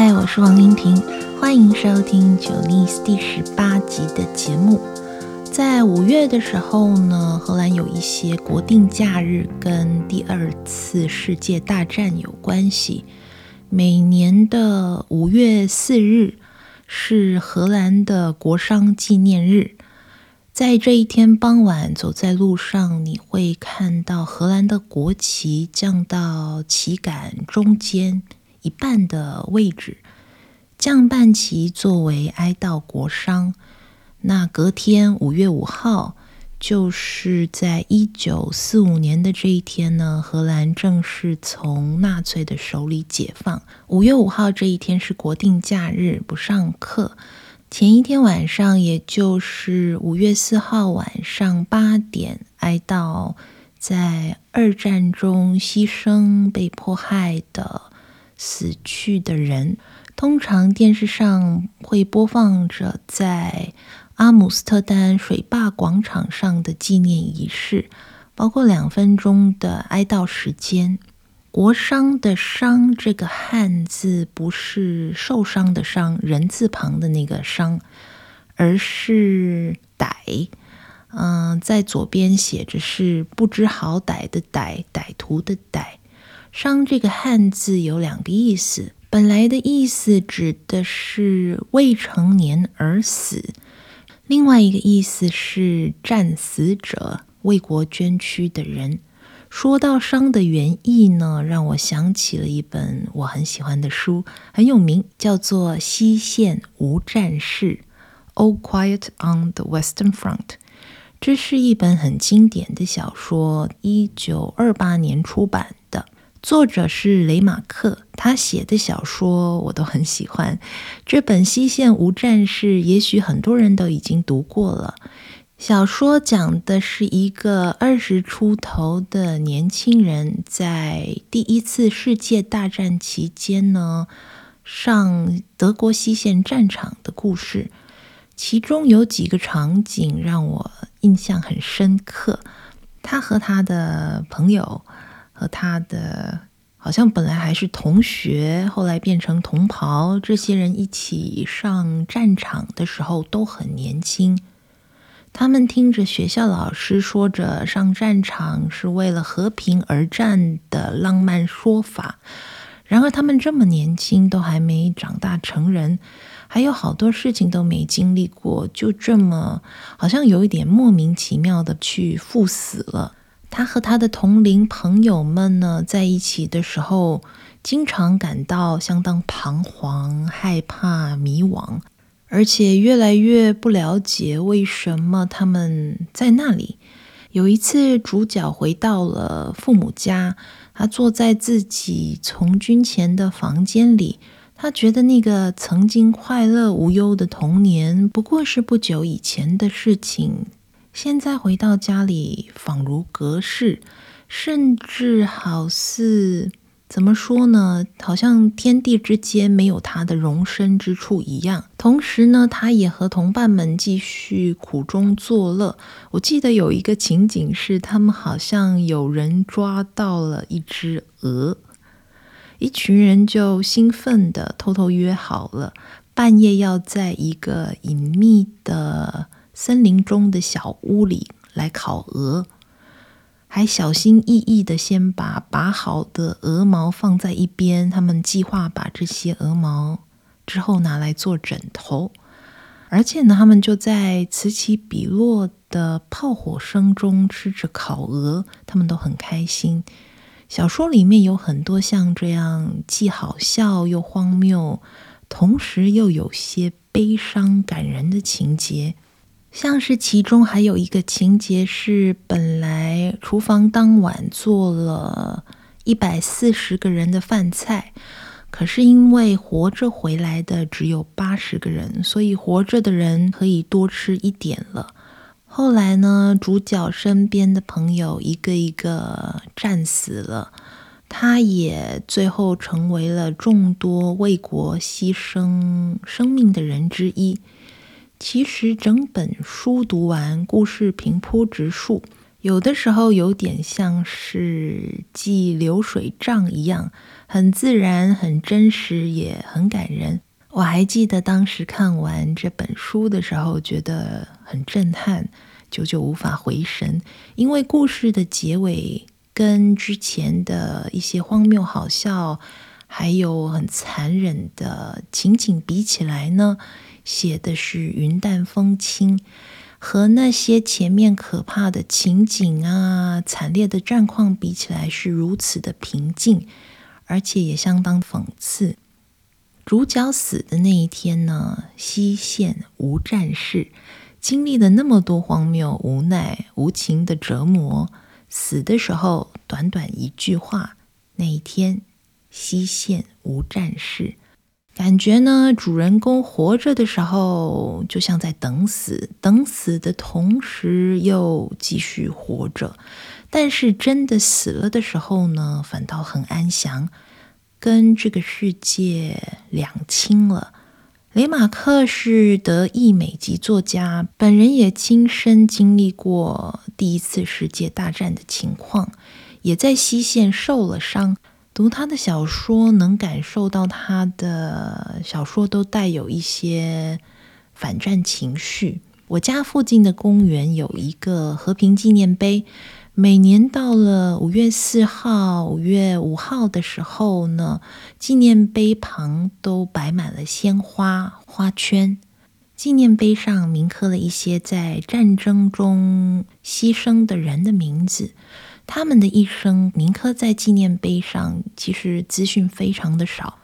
嗨，我是王英婷，欢迎收听《九力》第十八集的节目。在五月的时候呢，荷兰有一些国定假日跟第二次世界大战有关系。每年的五月四日是荷兰的国殇纪念日。在这一天傍晚，走在路上，你会看到荷兰的国旗降到旗杆中间一半的位置，降半旗作为哀悼国殇。那隔天五月五号，就是在一九四五年的这一天呢，荷兰正式从纳粹的手里解放。五月五号这一天是国定假日，不上课。前一天晚上，也就是五月四号晚上八点，哀悼在二战中牺牲、被迫害的死去的人。通常电视上会播放着在阿姆斯特丹水坝广场上的纪念仪式，包括两分钟的哀悼时间。国殇的“殇”这个汉字不是受伤的“伤”人字旁的那个“伤”，而是“歹”。嗯，在左边写着是不知好歹的“歹”，歹徒的“歹”。殤这个汉字有两个意思，本来的意思指的是未成年而死，另外一个意思是战死者，为国捐躯的人。说到殤的原意呢，让我想起了一本我很喜欢的书，很有名，叫做《西线无战事》（All Quiet on the Western Front）。这是一本很经典的小说，一九二八年出版，作者是雷马克。他写的小说我都很喜欢。这本《西线无战事》，也许很多人都已经读过了。小说讲的是一个二十出头的年轻人，在第一次世界大战期间呢，上德国西线战场的故事。其中有几个场景让我印象很深刻。他和他的朋友，和他的好像本来还是同学，后来变成同袍，这些人一起上战场的时候都很年轻。他们听着学校老师说着上战场是为了和平而战的浪漫说法，然而他们这么年轻，都还没长大成人，还有好多事情都没经历过，就这么好像有一点莫名其妙的去赴死了。他和他的同龄朋友们呢，在一起的时候，经常感到相当彷徨、害怕、迷惘。而且越来越不了解为什么他们在那里。有一次，主角回到了父母家，他坐在自己从军前的房间里，他觉得那个曾经快乐无忧的童年不过是不久以前的事情。现在回到家里，仿如隔世，甚至好似……怎么说呢？好像天地之间没有他的容身之处一样。同时呢，他也和同伴们继续苦中作乐。我记得有一个情景是，他们好像有人抓到了一只鹅，一群人就兴奋地偷偷约好了，半夜要在一个隐秘的森林中的小屋里来烤鹅。还小心翼翼地先把拔好的鹅毛放在一边，他们计划把这些鹅毛之后拿来做枕头，而且呢，他们就在此起彼落的炮火声中吃着烤鹅，他们都很开心。小说里面有很多像这样既好笑又荒谬，同时又有些悲伤感人的情节。像是其中还有一个情节是，本来厨房当晚做了一百四十个人的饭菜，可是因为活着回来的只有八十个人，所以活着的人可以多吃一点了。后来呢，主角身边的朋友一个一个战死了，他也最后成为了众多为国牺牲生命的人之一。其实整本书读完，故事平铺直述，有的时候有点像是记流水账一样，很自然、很真实，也很感人。我还记得当时看完这本书的时候，觉得很震撼，久久无法回神，因为故事的结尾跟之前的一些荒谬好笑，还有很残忍的情景比起来呢，写的是云淡风轻，和那些前面可怕的情景啊、惨烈的战况比起来，是如此的平静，而且也相当讽刺。主角死的那一天呢，西线无战事，经历了那么多荒谬、无奈、无情的折磨，死的时候短短一句话：那一天西线无战事。感觉呢，主人公活着的时候就像在等死，等死的同时又继续活着，但是真的死了的时候呢，反倒很安详。跟这个世界两清了。雷马克是德裔美籍作家，本人也亲身经历过第一次世界大战的情况，也在西线受了伤。读他的小说，能感受到他的小说都带有一些反战情绪。我家附近的公园有一个和平纪念碑。每年到了五月四号、五月五号的时候呢，纪念碑旁都摆满了鲜花花圈。纪念碑上铭刻了一些在战争中牺牲的人的名字，他们的一生铭刻在纪念碑上，其实资讯非常的少，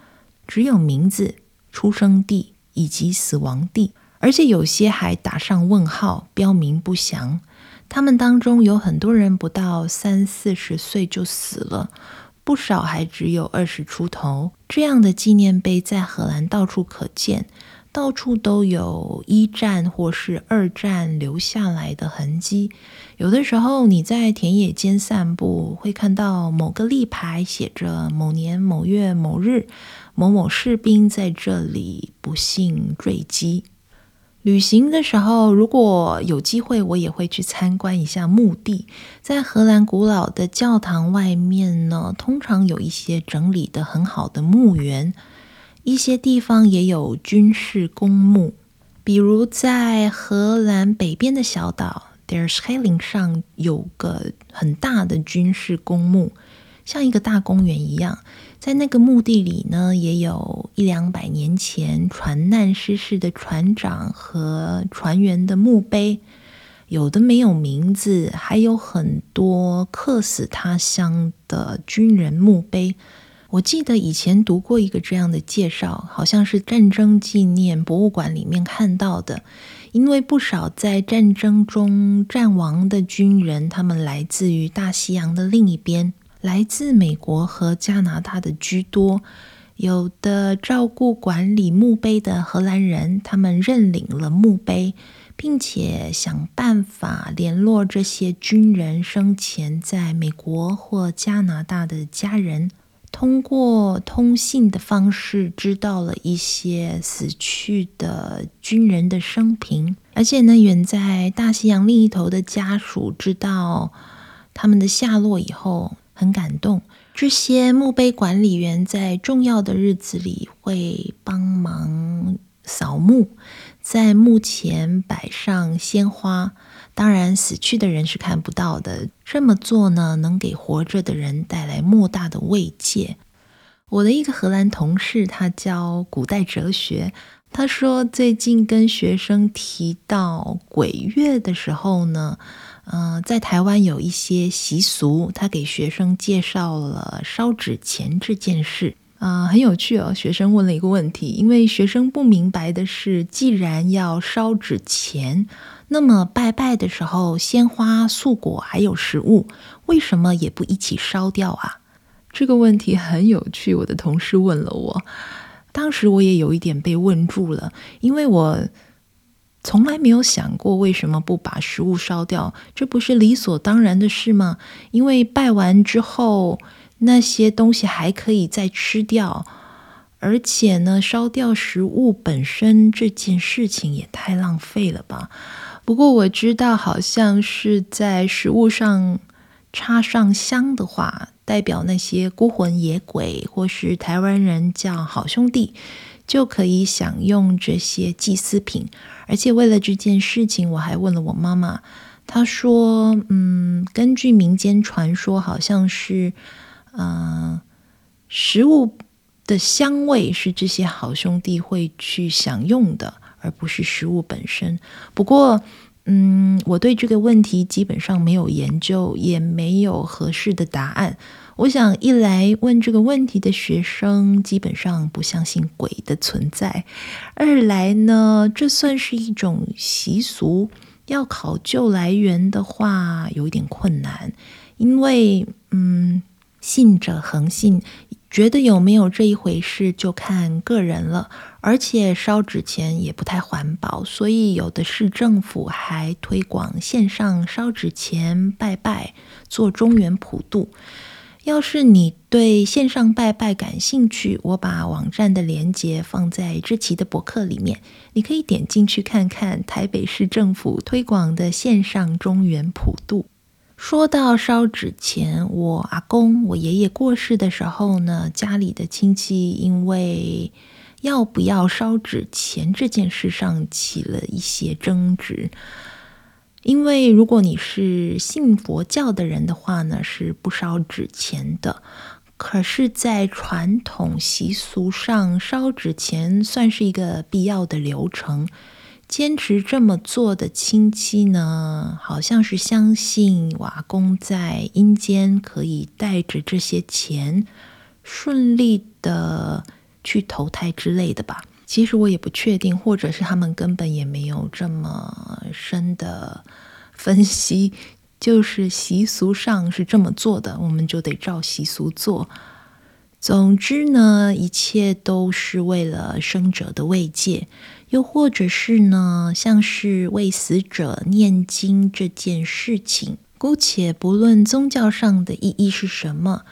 只有名字、出生地以及死亡地，而且有些还打上问号，标明不详。他们当中有很多人不到三四十岁就死了，不少还只有二十出头。这样的纪念碑在荷兰到处可见，到处都有一战或是二战留下来的痕迹。有的时候你在田野间散步，会看到某个立牌写着某年某月某日，某某士兵在这里不幸坠机。旅行的时候，如果有机会，我也会去参观一下墓地。在荷兰古老的教堂外面呢，通常有一些整理得很好的墓园，一些地方也有军事公墓。比如在荷兰北边的小岛 Terschelling 上有个很大的军事公墓，像一个大公园一样。在那个墓地里呢，也有一两百年前船难失事的船长和船员的墓碑，有的没有名字，还有很多客死他乡的军人墓碑。我记得以前读过一个这样的介绍，好像是战争纪念博物馆里面看到的。因为不少在战争中战亡的军人，他们来自于大西洋的另一边。来自美国和加拿大的居多，有的照顾管理墓碑的荷兰人，他们认领了墓碑，并且想办法联络这些军人生前在美国或加拿大的家人，通过通信的方式知道了一些死去的军人的生平，而且呢，远在大西洋另一头的家属知道他们的下落以后。很感动，这些墓碑管理员在重要的日子里会帮忙扫墓，在墓前摆上鲜花。当然，死去的人是看不到的。这么做呢，能给活着的人带来莫大的慰藉。我的一个荷兰同事，他教古代哲学，他说最近跟学生提到鬼月的时候呢。呃，在台湾有一些习俗，他给学生介绍了烧纸钱这件事啊、很有趣哦。学生问了一个问题，因为学生不明白的是，既然要烧纸钱，那么拜拜的时候，鲜花、素果还有食物，为什么也不一起烧掉啊？这个问题很有趣，我的同事问了我，当时我也有一点被问住了，因为我。从来没有想过为什么不把食物烧掉，这不是理所当然的事吗？因为拜完之后，那些东西还可以再吃掉，而且呢，烧掉食物本身这件事情也太浪费了吧。不过我知道，好像是在食物上插上香的话，代表那些孤魂野鬼，或是台湾人叫好兄弟，就可以享用这些祭祀品。而且为了这件事情，我还问了我妈妈，她说：“嗯，根据民间传说，好像是，嗯、呃，食物的香味是这些好兄弟会去享用的。”而不是食物本身。不过，嗯，我对这个问题基本上没有研究，也没有合适的答案。我想，一来问这个问题的学生基本上不相信鬼的存在；二来呢，这算是一种习俗，要考究来源的话有一点困难，因为，嗯，信者恒信。觉得有没有这一回事，就看个人了。而且烧纸钱也不太环保，所以有的市政府还推广线上烧纸钱拜拜，做中原普渡。要是你对线上拜拜感兴趣，我把网站的链接放在这期的博客里面，你可以点进去看看台北市政府推广的线上中原普渡。说到烧纸钱，我阿公、我爷爷过世的时候呢，家里的亲戚因为要不要烧纸钱这件事上起了一些争执。因为如果你是信佛教的人的话呢，是不烧纸钱的。可是，在传统习俗上，烧纸钱算是一个必要的流程。坚持这么做的亲戚呢，好像是相信瓦工在阴间可以带着这些钱顺利的去投胎之类的吧。其实我也不确定，或者是他们根本也没有这么深的分析，就是习俗上是这么做的，我们就得照习俗做。总之呢，一切都是为了生者的慰藉。又或者是呢，像是为死者念经这件事情，姑且不论宗教上的意义是什么，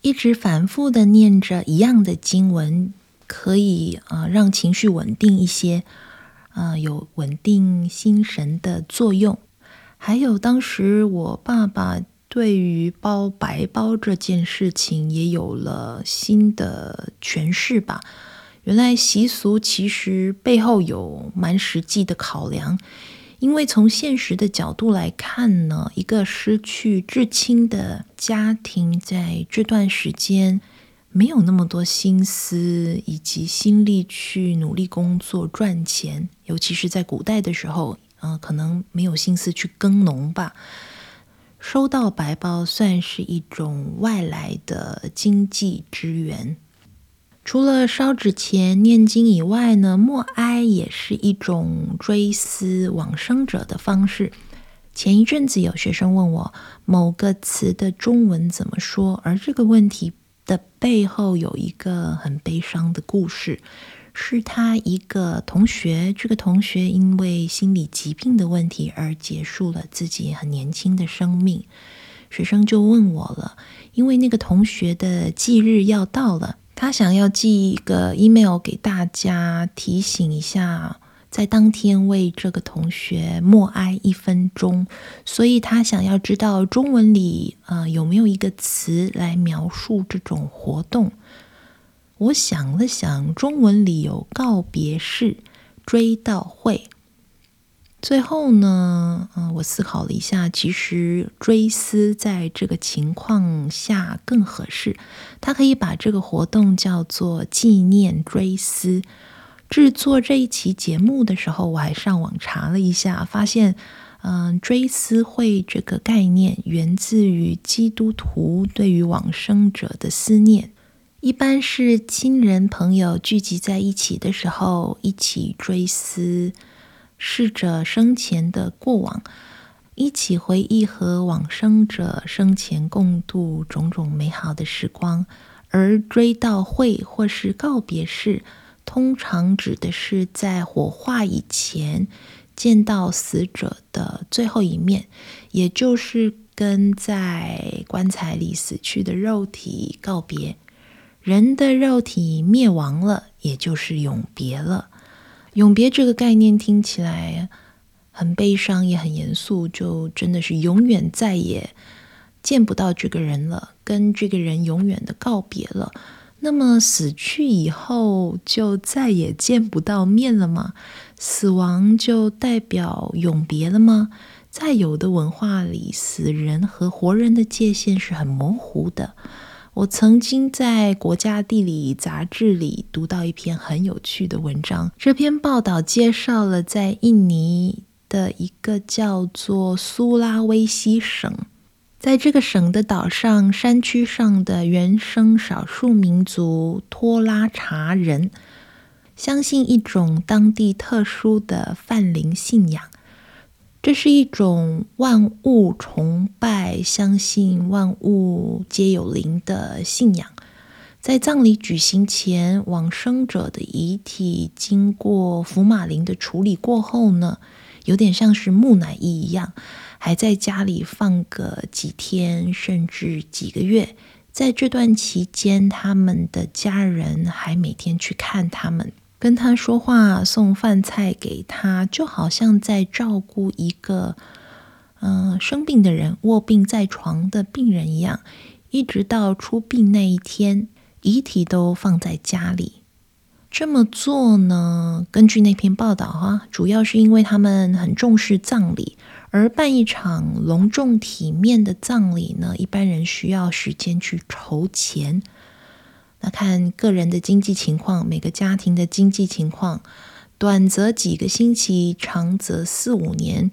一直反复的念着一样的经文，可以啊、呃、让情绪稳定一些，啊、呃、有稳定心神的作用。还有当时我爸爸对于包白包这件事情也有了新的诠释吧。原来习俗其实背后有蛮实际的考量，因为从现实的角度来看呢，一个失去至亲的家庭在这段时间没有那么多心思以及心力去努力工作赚钱，尤其是在古代的时候，嗯、呃，可能没有心思去耕农吧。收到白包算是一种外来的经济支援。除了烧纸钱、念经以外呢，默哀也是一种追思往生者的方式。前一阵子有学生问我某个词的中文怎么说，而这个问题的背后有一个很悲伤的故事，是他一个同学，这个同学因为心理疾病的问题而结束了自己很年轻的生命。学生就问我了，因为那个同学的忌日要到了。他想要寄一个 email 给大家，提醒一下，在当天为这个同学默哀一分钟。所以他想要知道中文里呃有没有一个词来描述这种活动。我想了想，中文里有告别式、追悼会。最后呢，嗯，我思考了一下，其实追思在这个情况下更合适。他可以把这个活动叫做纪念追思。制作这一期节目的时候，我还上网查了一下，发现，嗯，追思会这个概念源自于基督徒对于往生者的思念，一般是亲人朋友聚集在一起的时候，一起追思。逝者生前的过往，一起回忆和往生者生前共度种种美好的时光。而追悼会或是告别式，通常指的是在火化以前见到死者的最后一面，也就是跟在棺材里死去的肉体告别。人的肉体灭亡了，也就是永别了。永别这个概念听起来很悲伤，也很严肃，就真的是永远再也见不到这个人了，跟这个人永远的告别了。那么死去以后就再也见不到面了吗？死亡就代表永别了吗？在有的文化里，死人和活人的界限是很模糊的。我曾经在《国家地理》杂志里读到一篇很有趣的文章。这篇报道介绍了在印尼的一个叫做苏拉威西省，在这个省的岛上山区上的原生少数民族托拉查人，相信一种当地特殊的泛灵信仰。这是一种万物崇拜、相信万物皆有灵的信仰。在葬礼举行前，往生者的遗体经过福马林的处理过后呢，有点像是木乃伊一样，还在家里放个几天，甚至几个月。在这段期间，他们的家人还每天去看他们。跟他说话，送饭菜给他，就好像在照顾一个嗯、生病的人、卧病在床的病人一样，一直到出殡那一天，遗体都放在家里。这么做呢，根据那篇报道哈，主要是因为他们很重视葬礼，而办一场隆重体面的葬礼呢，一般人需要时间去筹钱。那看个人的经济情况，每个家庭的经济情况，短则几个星期，长则四五年，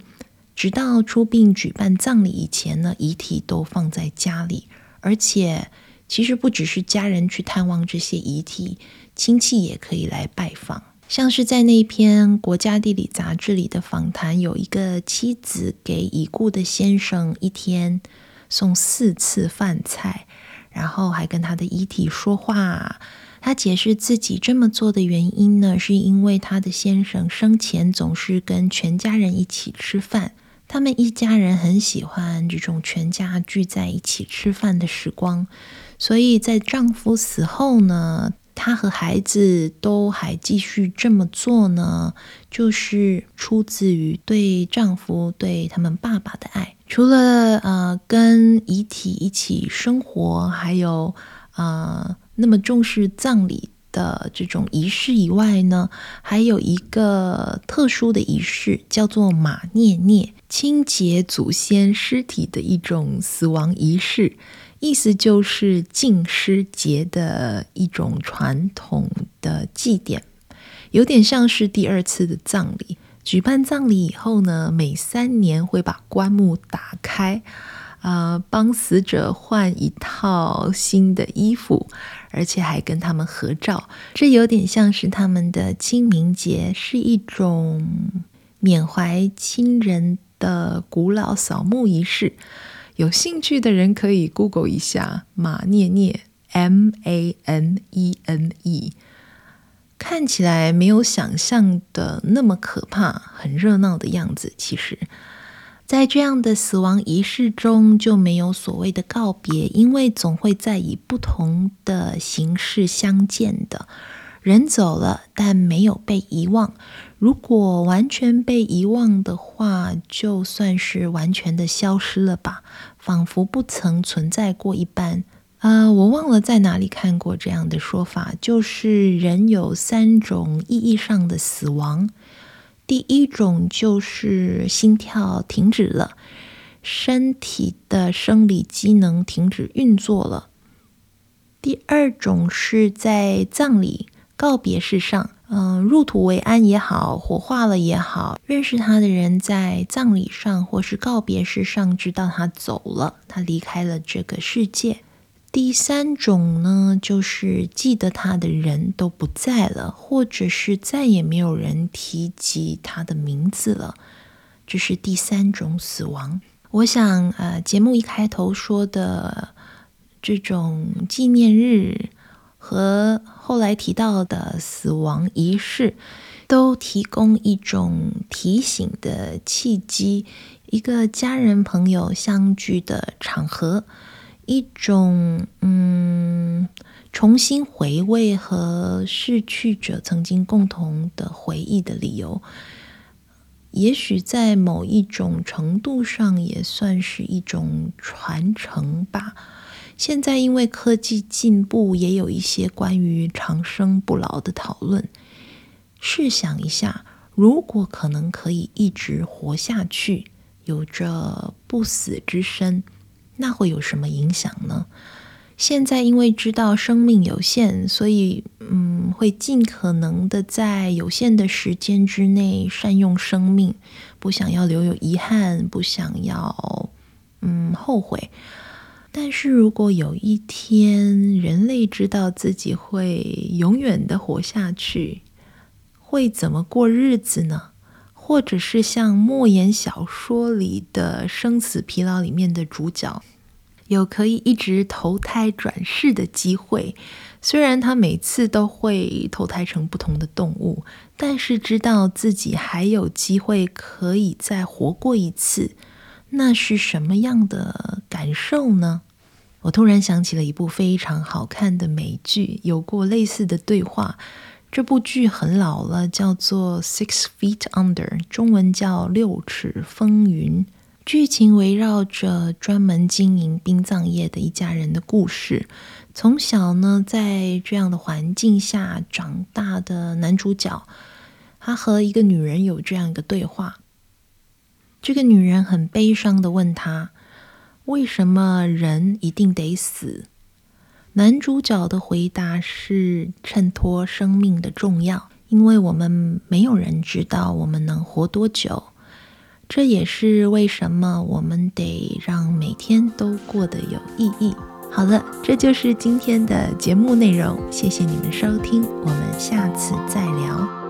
直到出殡举办葬礼以前呢，遗体都放在家里。而且，其实不只是家人去探望这些遗体，亲戚也可以来拜访。像是在那一篇《国家地理》杂志里的访谈，有一个妻子给已故的先生一天送四次饭菜。然后还跟他的遗体说话，他解释自己这么做的原因呢，是因为他的先生生前总是跟全家人一起吃饭，他们一家人很喜欢这种全家聚在一起吃饭的时光，所以在丈夫死后呢，她和孩子都还继续这么做呢，就是出自于对丈夫、对他们爸爸的爱。除了呃跟遗体一起生活，还有呃那么重视葬礼的这种仪式以外呢，还有一个特殊的仪式，叫做马涅涅，清洁祖先尸体的一种死亡仪式，意思就是敬尸节的一种传统的祭典，有点像是第二次的葬礼。举办葬礼以后呢，每三年会把棺木打开，啊、呃，帮死者换一套新的衣服，而且还跟他们合照。这有点像是他们的清明节，是一种缅怀亲人的古老扫墓仪式。有兴趣的人可以 Google 一下马涅涅 （M A N E N E）。看起来没有想象的那么可怕，很热闹的样子。其实，在这样的死亡仪式中，就没有所谓的告别，因为总会在以不同的形式相见的。人走了，但没有被遗忘。如果完全被遗忘的话，就算是完全的消失了吧，仿佛不曾存在过一般。啊、呃，我忘了在哪里看过这样的说法，就是人有三种意义上的死亡。第一种就是心跳停止了，身体的生理机能停止运作了。第二种是在葬礼告别式上，嗯、入土为安也好，火化了也好，认识他的人在葬礼上或是告别式上知道他走了，他离开了这个世界。第三种呢，就是记得他的人都不在了，或者是再也没有人提及他的名字了。这是第三种死亡。我想，呃，节目一开头说的这种纪念日和后来提到的死亡仪式，都提供一种提醒的契机，一个家人朋友相聚的场合。一种嗯，重新回味和逝去者曾经共同的回忆的理由。也许在某一种程度上也算是一种传承吧。现在因为科技进步，也有一些关于长生不老的讨论。试想一下，如果可能可以一直活下去，有着不死之身，那会有什么影响呢？现在因为知道生命有限，所以嗯，会尽可能的在有限的时间之内善用生命，不想要留有遗憾，不想要嗯后悔。但是如果有一天人类知道自己会永远的活下去，会怎么过日子呢？或者是像莫言小说里的《生死疲劳》里面的主角。有可以一直投胎转世的机会，虽然他每次都会投胎成不同的动物，但是知道自己还有机会可以再活过一次，那是什么样的感受呢？我突然想起了一部非常好看的美剧，有过类似的对话。这部剧很老了，叫做《Six Feet Under》，中文叫《六尺风云》。剧情围绕着专门经营殡葬业的一家人的故事。从小呢，在这样的环境下长大的男主角，他和一个女人有这样一个对话。这个女人很悲伤的问他：“为什么人一定得死？”男主角的回答是：“衬托生命的重要，因为我们没有人知道我们能活多久。”这也是为什么我们得让每天都过得有意义。好了，这就是今天的节目内容，谢谢你们收听，我们下次再聊。